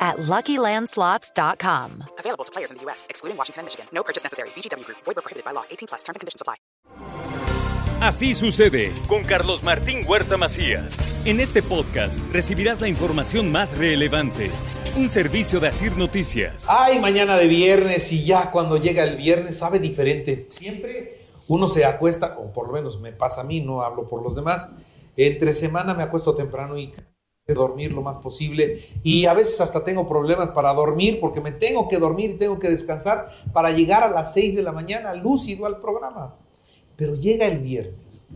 at LuckyLandSlots.com. Available to players in the U.S., excluding Washington and Michigan. No purchase necessary. VGW Group. Void prohibited by law. 18 plus. Terms and conditions apply. Así sucede con Carlos Martín Huerta Macías. En este podcast recibirás la información más relevante. Un servicio de Asir Noticias. Ay, mañana de viernes y ya cuando llega el viernes sabe diferente. Siempre uno se acuesta, o por lo menos me pasa a mí, no hablo por los demás. Entre semana me acuesto temprano y dormir lo más posible y a veces hasta tengo problemas para dormir porque me tengo que dormir y tengo que descansar para llegar a las 6 de la mañana lúcido al programa. Pero llega el viernes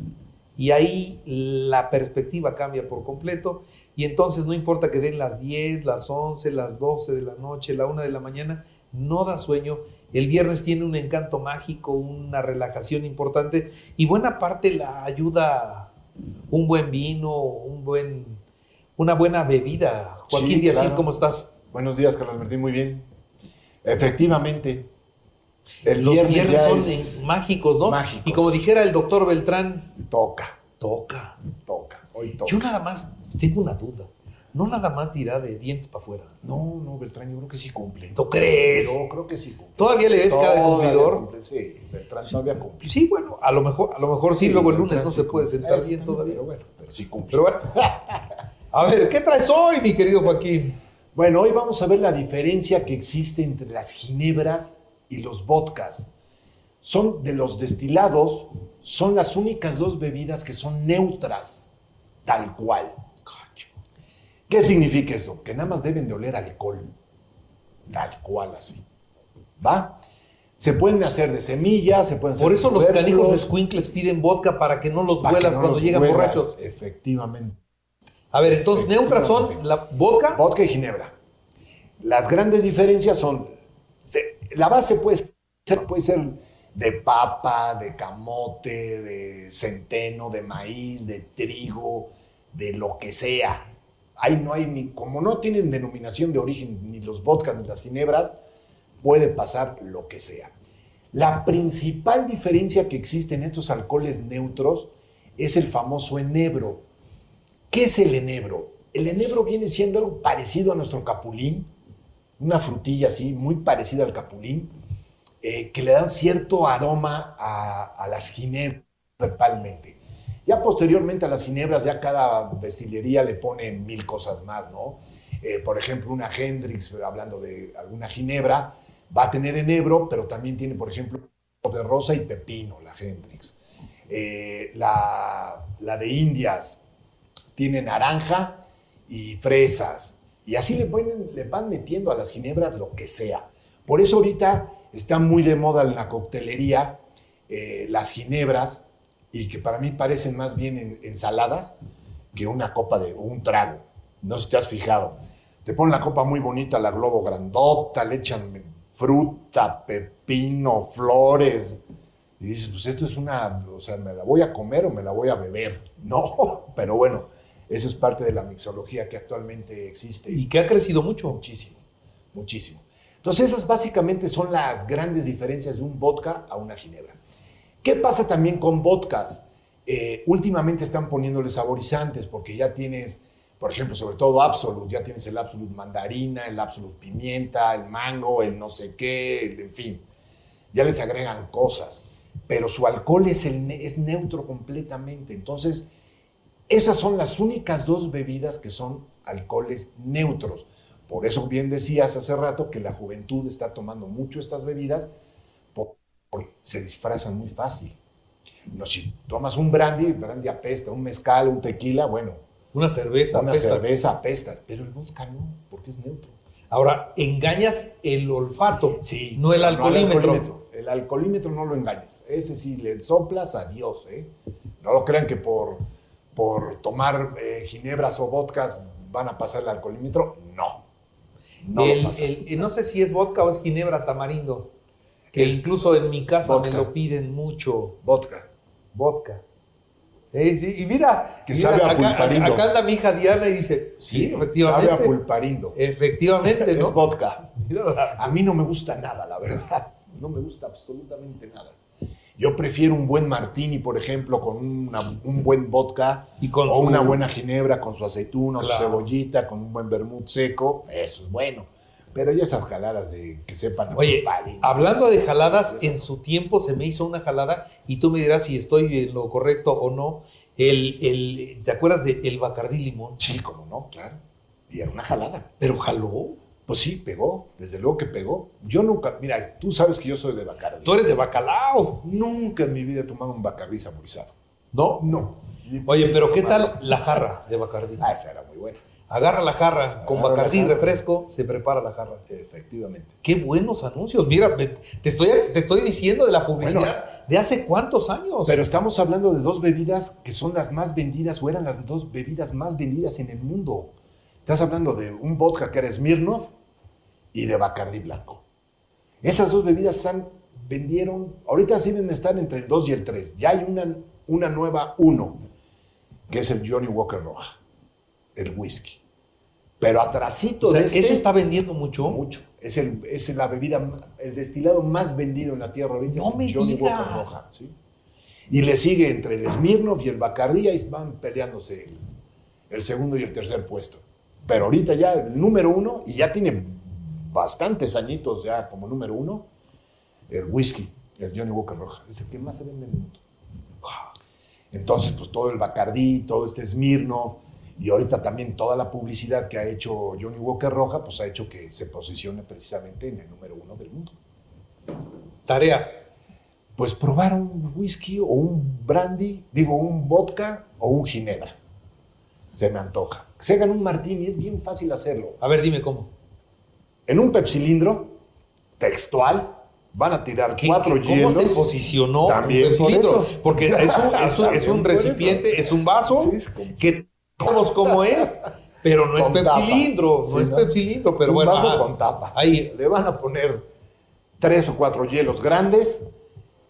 y ahí la perspectiva cambia por completo y entonces no importa que den las 10, las 11, las 12 de la noche, la 1 de la mañana, no da sueño. El viernes tiene un encanto mágico, una relajación importante y buena parte la ayuda un buen vino, un buen una buena bebida. Joaquín Sí, Díaz, claro. ¿cómo estás? Buenos días, Carlos Martín, muy bien. Efectivamente, el Los viernes, son es- mágicos, ¿no? mágicos. Y como dijera el doctor Beltrán, toca, toca. toca, hoy toca. Yo nada más tengo una duda. No nada más dirá de dientes para afuera. No, no, Beltrán, yo creo que sí cumple. ¿Tú crees? Yo creo que sí cumple. ¿Todavía le ves Todavía cumplidor? cumple, Sí, Beltrán todavía cumple. Sí, bueno, a lo mejor, a lo mejor sí, luego el lunes no sí se puede sentar bien todavía. Pero bueno, pero sí cumple. Pero bueno. A ver, ¿qué traes hoy, mi querido Joaquín? Bueno, hoy vamos a ver la diferencia que existe entre las ginebras y los vodkas. Son de los destilados, son las únicas dos bebidas que son neutras, tal cual. ¿Qué significa esto? Que nada más deben de oler alcohol, tal cual así. ¿Va? Se pueden hacer de semillas, se pueden hacer Por de eso los canijos squinkles piden vodka para que no los para huelas no cuando los llegan huelas. borrachos. Efectivamente. A ver, entonces, neutras son la vodka. Vodka y ginebra. Las grandes diferencias son, se- la base puede ser, puede ser de papa, de camote, de centeno, de maíz, de trigo, de lo que sea. Ahí no hay ni, como no tienen denominación de origen ni los vodkas ni las ginebras, puede pasar lo que sea. La principal diferencia que existe en estos alcoholes neutros es el famoso enebro. ¿Qué es el enebro? El enebro viene siendo algo parecido a nuestro capulín, una frutilla así, muy parecida al capulín, eh, que le da un cierto aroma a, las ginebras principalmente. Ya posteriormente a las ginebras, ya cada destilería le pone mil cosas más, ¿no? Eh, por ejemplo, una Hendrix, hablando de alguna ginebra, va a tener enebro, pero también tiene, por ejemplo, de rosa y pepino, la Hendrix. Eh, la de Indias tiene naranja y fresas. Y así le, ponen, le van metiendo a las ginebras lo que sea. Por eso ahorita está muy de moda en la coctelería eh, las ginebras y que para mí parecen más bien en- ensaladas que una copa de un trago. No sé si te has fijado. Te ponen la copa muy bonita, la globo grandota, le echan fruta, pepino, flores. Y dices, pues esto es una, o sea, ¿me la voy a comer o me la voy a beber? No, pero bueno, eso es parte de la mixología que actualmente existe. Y que ha crecido mucho. Muchísimo, muchísimo. Entonces esas básicamente son las grandes diferencias de un vodka a una ginebra. ¿Qué pasa también con vodkas? Eh, últimamente están poniéndole saborizantes porque ya tienes, por ejemplo, sobre todo Absolut, ya tienes el Absolut mandarina, el Absolut pimienta, el mango, el no sé qué, el- en fin. Ya les agregan cosas, pero su alcohol es, el ne- es neutro completamente. Entonces, esas son las únicas dos bebidas que son alcoholes neutros. Por eso bien decías hace rato que la juventud está tomando mucho estas bebidas por- porque se disfrazan muy fácil. No, si tomas un brandy, el brandy apesta, un mezcal, un tequila, bueno, Una cerveza. una apesta. cerveza apestas, pero el vodka no, porque es neutro. Ahora, engañas el olfato, Sí, no el no alcoholímetro. El alcoholímetro no lo engañes. Ese sí, le soplas, adiós. ¿eh? No lo crean que por, por tomar eh, ginebras o vodkas van a pasar el alcoholímetro. No. No El- lo pasa. el- no sé si es vodka o es ginebra tamarindo. Que Es incluso en mi casa vodka. me lo piden mucho. vodka. Vodka. Eh, sí, y mira, Que mira, sabe a acá, acá anda mi hija Diana y dice, sí, efectivamente. Sabe a pulparindo. Efectivamente, ¿no? Es vodka. A mí no me gusta nada, la verdad. No me gusta absolutamente nada. Yo prefiero un buen martini, por ejemplo, con una- un buen vodka Y con o su- una buena ginebra con su aceituna, su Claro. cebollita, con un buen vermut seco. Eso es bueno. Pero ya esas jaladas de que sepan Oye, hablando de jaladas, en su tiempo se me hizo una jalada y tú me dirás si estoy en lo correcto o no. El, el, ¿Te acuerdas de el Bacardí Limón? Sí, como no, claro. Y era una jalada. Pero jaló. Pues sí, pegó. Desde luego que pegó. Yo nunca, mira, tú sabes que yo soy de Bacardi. Tú eres de bacalao, Nunca en mi vida he tomado un Bacardi saborizado. ¿no? No. Oye, pero ¿qué tal la jarra de Bacardí? Ah, esa era muy buena. Agarra la jarra, con Agarra Bacardí jarra. refresco, se prepara la jarra. Efectivamente. Qué buenos anuncios. Mira, me- te estoy, te estoy diciendo de la publicidad de hace cuántos años. Pero estamos hablando de dos bebidas que son las más vendidas o eran las dos bebidas más vendidas en el mundo. Estás hablando de un vodka que era Smirnoff y de Bacardi Blanco. Esas dos bebidas están, vendieron, ahorita sí deben estar entre el 2 y el 3. Ya hay una, una nueva 1, que es el Johnny Walker Roja, el whisky. Pero atrasito O sea, de este, ese está vendiendo mucho. mucho. Es, el, es la bebida, el destilado más vendido en la tierra ahorita. No es el me Johnny digas. Walker Roja. ¿sí? Y le sigue entre el Smirnoff y el Bacardi, ahí van peleándose el, el segundo y el tercer puesto. Pero ahorita ya el número uno, y ya tiene bastantes añitos ya como número uno, el whisky, el Johnny Walker Roja. Es el que más se vende en el mundo. Entonces, pues todo el Bacardi, todo este Smirnoff, y ahorita también toda la publicidad que ha hecho Johnny Walker Roja, pues ha hecho que se posicione precisamente en el número uno del mundo. Tarea. Pues probar un whisky o un brandy, digo, un vodka o un ginebra. Se me antoja. Se hagan un martini, es bien fácil hacerlo. A ver, dime cómo. En un pepsilindro textual van a tirar ¿Qué- cuatro qué- ¿Cómo hielos. se posicionó También un por. Porque es un, es un- es recipiente, eso. es un vaso Sí, es como- que todos como es, pero no es pepsilindro, no Sí, es ¿no? pepsilindro, pero Es un bueno. vaso con tapa. Ahí, Le van a poner tres o cuatro hielos grandes,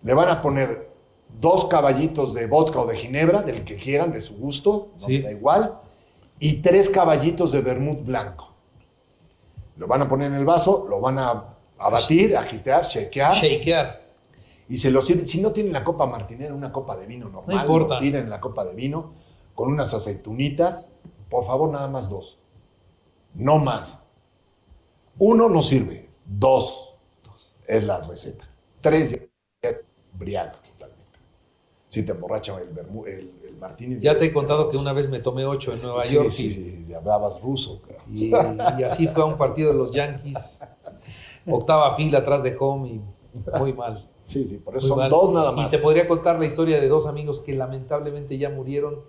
le van a poner dos caballitos de vodka o de ginebra, del que quieran, de su gusto, no Sí. me da igual, y tres caballitos de vermut blanco. Lo van a poner en el vaso, lo van a, a batir, agitear, shakear, shakear. y se lo sirven. Si no tienen la copa martinera, una copa de vino normal, No importa. lo la copa de vino con unas aceitunitas. Por favor, nada más dos. No más. Uno no sirve. Dos es la receta. Tres ya briaga Si te emborracha el, vermú- el, el martini. Ya te he contado que una vez me tomé ocho en Nueva Sí, York Sí, y- sí, sí, hablabas ruso. Y, y así fue a un partido de los Yankees. Octava fila atrás de home y muy mal. Sí, sí, por muy eso son mal. dos nada más. Y te podría contar la historia de dos amigos que lamentablemente ya murieron,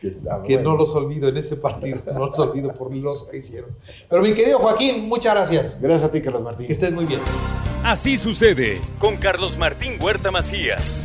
Que que bueno. no los olvido en ese partido, no los olvido por los que hicieron. Pero mi querido Joaquín, muchas gracias. Gracias a ti, Carlos Martín. Que estés muy bien. Así sucede con Carlos Martín Huerta Macías.